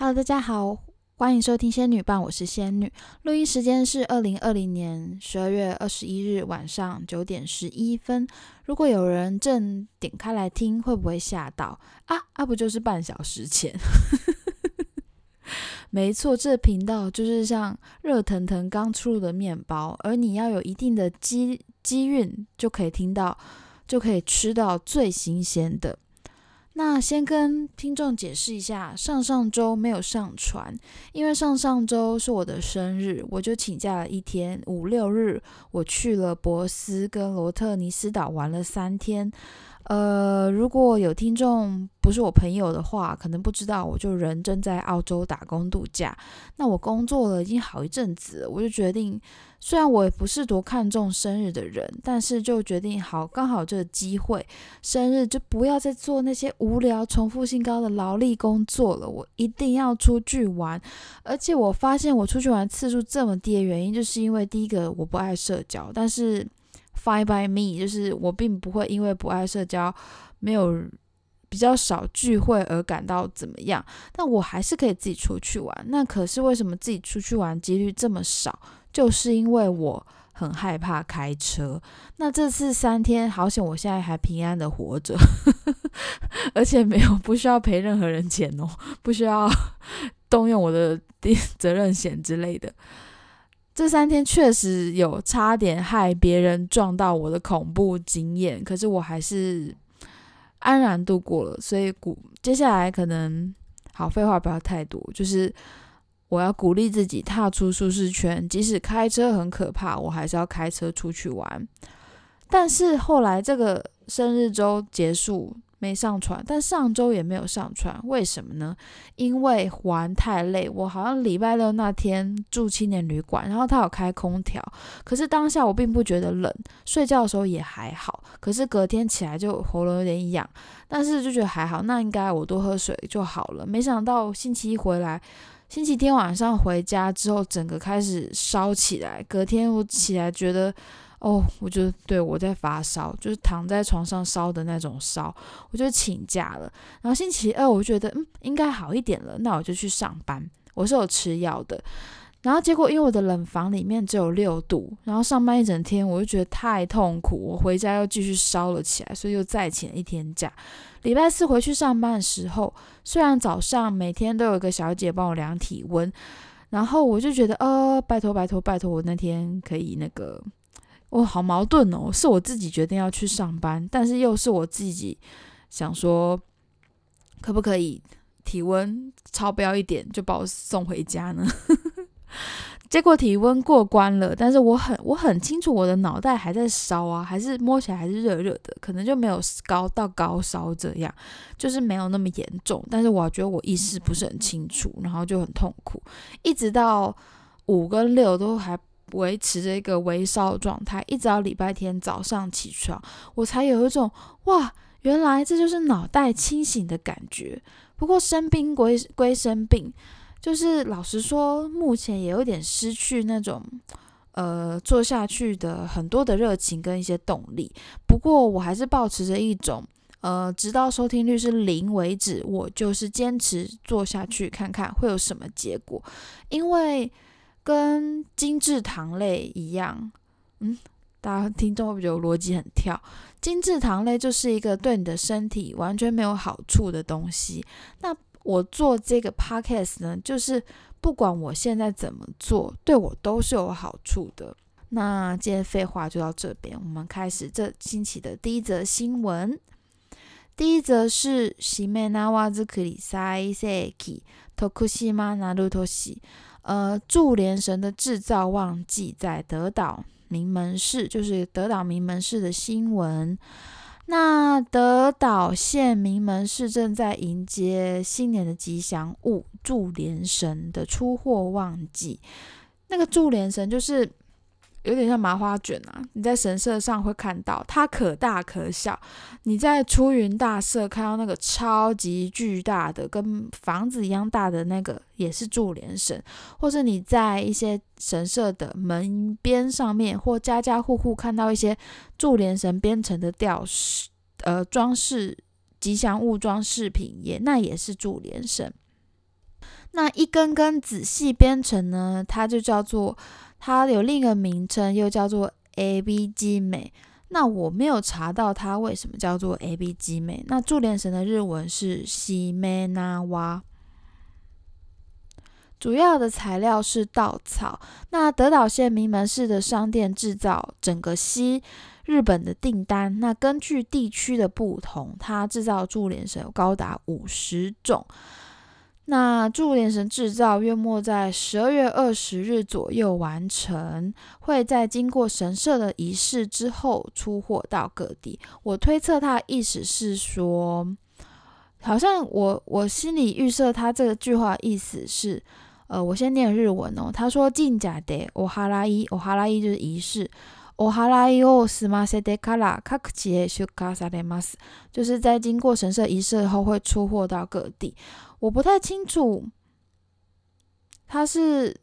Hello，大家好，欢迎收听仙女棒，我是仙女。录音时间是二零二零年十二月二十一日晚上九点十一分。如果有人正点开来听，会不会吓到啊？啊，不就是半小时前？没错，这频道就是像热腾腾刚出炉的面包，而你要有一定的机机运，就可以听到，就可以吃到最新鲜的。那先跟听众解释一下，上上周没有上传，因为上上周是我的生日，我就请假了一天，五六日我去了博斯跟罗特尼斯岛玩了三天。呃，如果有听众不是我朋友的话，可能不知道，我就人正在澳洲打工度假。那我工作了已经好一阵子，我就决定。虽然我也不是多看重生日的人，但是就决定好，刚好这个机会，生日就不要再做那些无聊、重复性高的劳力工作了。我一定要出去玩，而且我发现我出去玩次数这么低的原因，就是因为第一个我不爱社交，但是 fine by me，就是我并不会因为不爱社交，没有比较少聚会而感到怎么样，但我还是可以自己出去玩。那可是为什么自己出去玩几率这么少？就是因为我很害怕开车，那这次三天好险，我现在还平安的活着，而且没有不需要赔任何人钱哦，不需要 动用我的 责任险之类的。这三天确实有差点害别人撞到我的恐怖经验，可是我还是安然度过了。所以，鼓接下来可能好废话不要太多，就是。我要鼓励自己踏出舒适圈，即使开车很可怕，我还是要开车出去玩。但是后来这个生日周结束没上传，但上周也没有上传，为什么呢？因为玩太累。我好像礼拜六那天住青年旅馆，然后他有开空调，可是当下我并不觉得冷，睡觉的时候也还好。可是隔天起来就喉咙有点痒，但是就觉得还好，那应该我多喝水就好了。没想到星期一回来。星期天晚上回家之后，整个开始烧起来。隔天我起来觉得，哦，我觉得对我在发烧，就是躺在床上烧的那种烧，我就请假了。然后星期二我就觉得，嗯，应该好一点了，那我就去上班。我是有吃药的。然后结果因为我的冷房里面只有六度，然后上班一整天我就觉得太痛苦，我回家又继续烧了起来，所以又再请了一天假。礼拜四回去上班的时候，虽然早上每天都有一个小姐帮我量体温，然后我就觉得，呃，拜托拜托拜托，我那天可以那个，我好矛盾哦，是我自己决定要去上班，但是又是我自己想说，可不可以体温超标一点就把我送回家呢？结果体温过关了，但是我很我很清楚我的脑袋还在烧啊，还是摸起来还是热热的，可能就没有高到高烧这样，就是没有那么严重。但是我觉得我意识不是很清楚，然后就很痛苦，一直到五跟六都还维持着一个微烧状态，一直到礼拜天早上起床，我才有一种哇，原来这就是脑袋清醒的感觉。不过生病归归生病。就是老实说，目前也有点失去那种，呃，做下去的很多的热情跟一些动力。不过我还是保持着一种，呃，直到收听率是零为止，我就是坚持做下去，看看会有什么结果。因为跟精致糖类一样，嗯，大家听众会不会觉得逻辑很跳？精致糖类就是一个对你的身体完全没有好处的东西。那我做这个 podcast 呢，就是不管我现在怎么做，对我都是有好处的。那今天废话就到这边，我们开始这星期的第一则新闻。第一则是西梅纳瓦兹克里塞塞基托库西马纳鲁托西，呃，祝连神的制造旺季在德岛名门市，就是德岛名门市的新闻。那德岛县名门市正在迎接新年的吉祥物祝连神的出货旺季。那个祝连神就是有点像麻花卷啊，你在神社上会看到，它可大可小。你在出云大社看到那个超级巨大的，跟房子一样大的那个，也是柱连神。或者你在一些神社的门边上面，或家家户户看到一些柱连神编成的吊饰。呃，装饰吉祥物装饰品也那也是柱连神。那一根根仔细编成呢，它就叫做它有另一个名称，又叫做 A B G 美。那我没有查到它为什么叫做 A B G 美。那柱连绳的日文是西梅那哇。主要的材料是稻草。那德岛县名门市的商店制造整个西日本的订单。那根据地区的不同，它制造柱连绳有高达五十种。那柱连神制造约莫在十二月二十日左右完成，会在经过神社的仪式之后出货到各地。我推测他的意思是说，好像我我心里预设他这个句话意思是。呃，我先念日文哦。他说：“进假的，お哈拉伊，お哈拉伊就是仪式。お哈拉伊を済ませてから各地へ出荷されます。就是在经过神社仪式后会出货到各地。我不太清楚，他是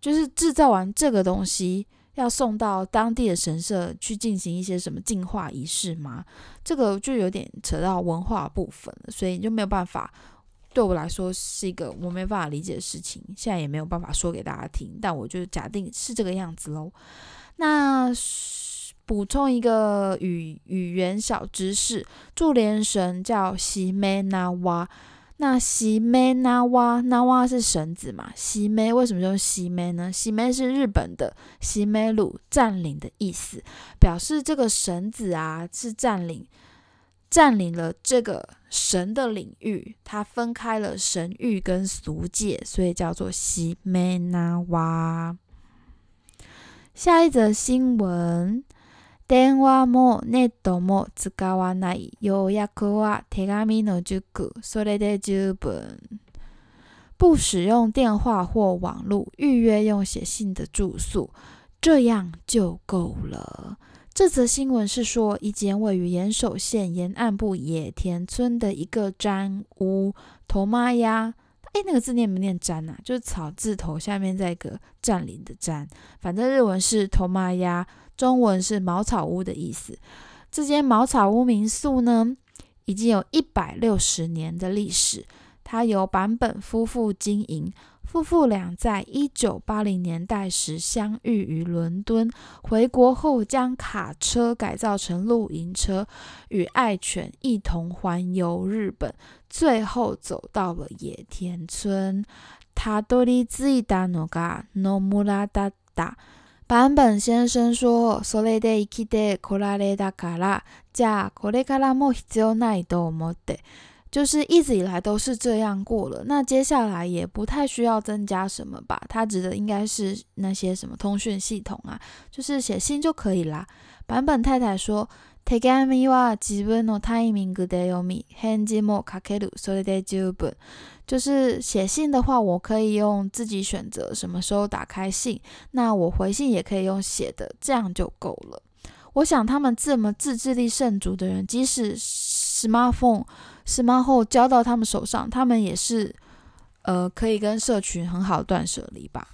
就是制造完这个东西要送到当地的神社去进行一些什么净化仪式吗？这个就有点扯到文化部分了，所以就没有办法。”对我来说是一个我没办法理解的事情，现在也没有办法说给大家听，但我就假定是这个样子喽。那 补充一个语语言小知识，柱连绳叫西梅那哇，那西梅那哇那哇是绳子嘛？西梅为什么用西梅呢？西梅是日本的西梅鲁占领的意思，表示这个绳子啊是占领。占领了这个神的领域，它分开了神域跟俗界，所以叫做西梅那瓦。下一则新闻：電話もネットも使わない。予約は手紙の熟。それで十分。不使用电话或网络预约，用写信的住宿，这样就够了。这则新闻是说，一间位于岩手县沿岸部野田村的一个毡屋头妈呀， 哎，那个字念不念占”呐？就是草字头下面这一个占领的占，反正日文是头麻鸭，中文是茅草屋的意思。这间茅草屋民宿呢，已经有一百六十年的历史，它由坂本夫妇经营。夫妇俩在一九八零年代时相遇于伦敦，回国后将卡车改造成露营车，与爱犬一同环游日本，最后走到了野田村。他多利兹伊达诺嘎诺穆拉达达。坂本先生说：“それで生きてこられたから、じゃあこれからも必要ないと思って。” 就是一直以来都是这样过了，那接下来也不太需要增加什么吧？他指的应该是那些什么通讯系统啊，就是写信就可以啦。版本太太说：“手紙は自分のタイミングで読み、返事も書ける。それで十分。”就是写信的话，我可以用自己选择什么时候打开信，那我回信也可以用写的，这样就够了。我想他们这么自制力甚足的人，即使 smartphone。 十八后交到他们手上，他们也是，呃，可以跟社群很好断舍离吧。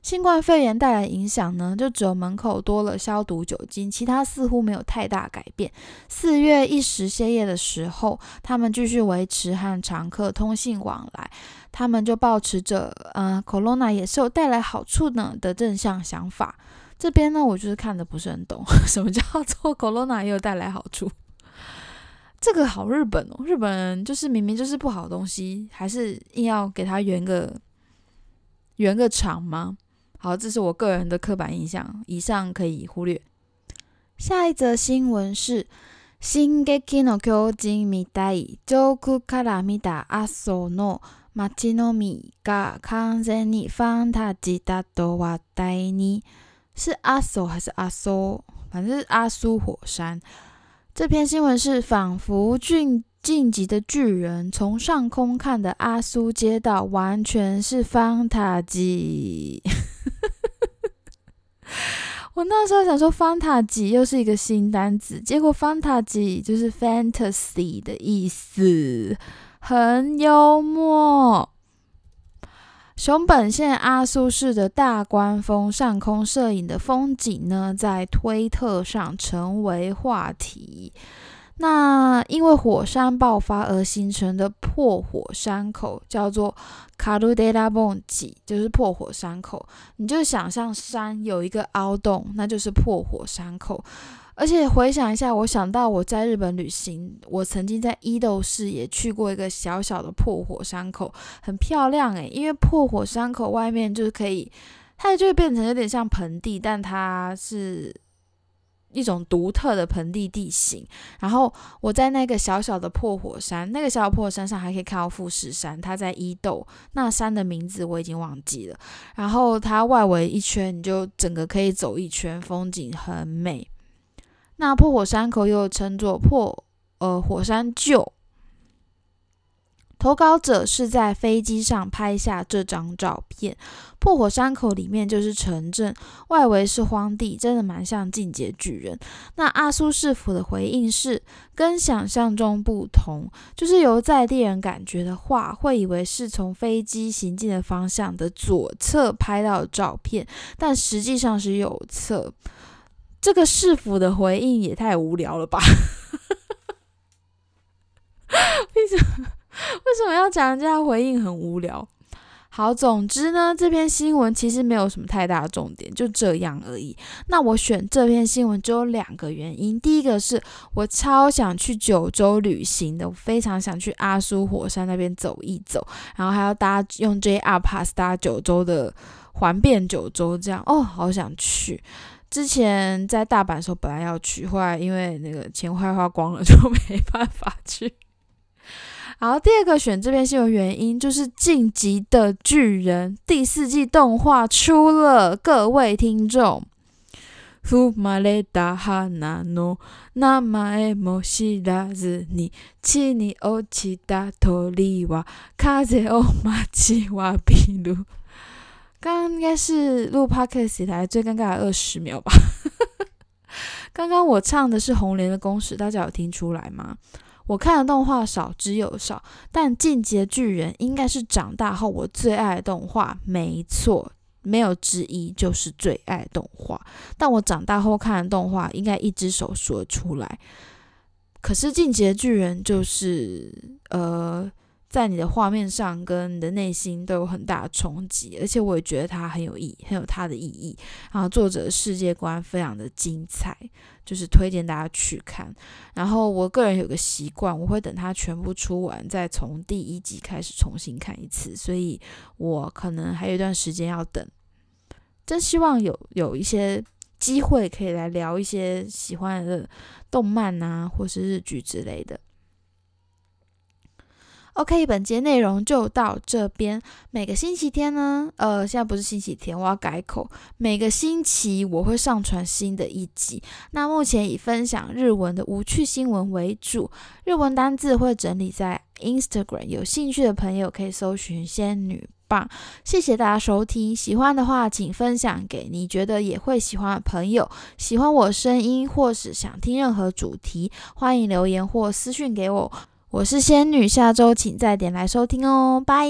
新冠肺炎带来影响呢，就只有门口多了消毒酒精，其他似乎没有太大改变。四月一时歇业的时候，他们继续维持和常客通信往来，他们就保持着，呃，corona 也是有带来好处呢的正向想法。这边呢，我就是看的不是很懂，什么叫做 corona 也有带来好处？这个好日本哦，日本人就是明明就是不好的东西，还是硬要给他圆个圆个场吗？好，这是我个人的刻板印象，以上可以忽略。下一则新闻是新劇の巨人みたい上空から見た阿蘇の街のみが完全にファンタジーだと話題に。是阿蘇还是阿蘇？反正是阿苏火山。 这篇新闻是仿佛晋晋级的巨人从上空看的阿苏街道，完全是方塔吉。我那时候想说方塔吉又是一个新单词，结果方塔吉就是 fantasy 的意思，很幽默。熊本县阿苏市的大关峰上空摄影的风景呢，在推特上成为话题。那因为火山爆发而形成的破火山口叫做卡鲁德拉蹦吉，就是破火山口。你就想象山有一个凹洞，那就是破火山口。而且回想一下，我想到我在日本旅行，我曾经在伊豆市也去过一个小小的破火山口，很漂亮诶，因为破火山口外面就是可以，它就会变成有点像盆地，但它是。一种独特的盆地地形，然后我在那个小小的破火山，那个小小破山上还可以看到富士山，它在伊豆，那山的名字我已经忘记了。然后它外围一圈，你就整个可以走一圈，风景很美。那破火山口又称作破呃火山臼。投稿者是在飞机上拍下这张照片。破火山口里面就是城镇，外围是荒地，真的蛮像进阶巨人。那阿苏市府的回应是跟想象中不同，就是由在地人感觉的话，会以为是从飞机行进的方向的左侧拍到的照片，但实际上是右侧。这个市府的回应也太无聊了吧？为什么？为什么要讲人家回应很无聊？好，总之呢，这篇新闻其实没有什么太大的重点，就这样而已。那我选这篇新闻只有两个原因，第一个是我超想去九州旅行的，我非常想去阿苏火山那边走一走，然后还要搭用 JR Pass 搭九州的环遍九州，这样哦，好想去。之前在大阪的时候本来要去，后来因为那个钱快花光了，就没办法去。好，第二个选这篇新闻原因就是《晋级的巨人》第四季动画出了，各位听众。ふまれた花の名前も知らずに地に落ちた鳥は風を待ちわびる。 刚刚应该是录 podcast 以来最尴尬的二十秒吧。刚刚我唱的是红莲的公式，大家有听出来吗？我看的动画少之又少，但《进阶巨人》应该是长大后我最爱的动画，没错，没有之一，就是最爱动画。但我长大后看的动画，应该一只手数得出来。可是《进阶巨人》就是呃。在你的画面上跟你的内心都有很大的冲击，而且我也觉得它很有意，很有它的意义。然后作者世界观非常的精彩，就是推荐大家去看。然后我个人有个习惯，我会等它全部出完，再从第一集开始重新看一次，所以我可能还有一段时间要等。真希望有有一些机会可以来聊一些喜欢的动漫啊，或是日剧之类的。OK，本节内容就到这边。每个星期天呢，呃，现在不是星期天，我要改口。每个星期我会上传新的一集。那目前以分享日文的无趣新闻为主，日文单字会整理在 Instagram。有兴趣的朋友可以搜寻“仙女棒”。谢谢大家收听，喜欢的话请分享给你觉得也会喜欢的朋友。喜欢我声音或是想听任何主题，欢迎留言或私讯给我。我是仙女，下周请再点来收听哦，拜。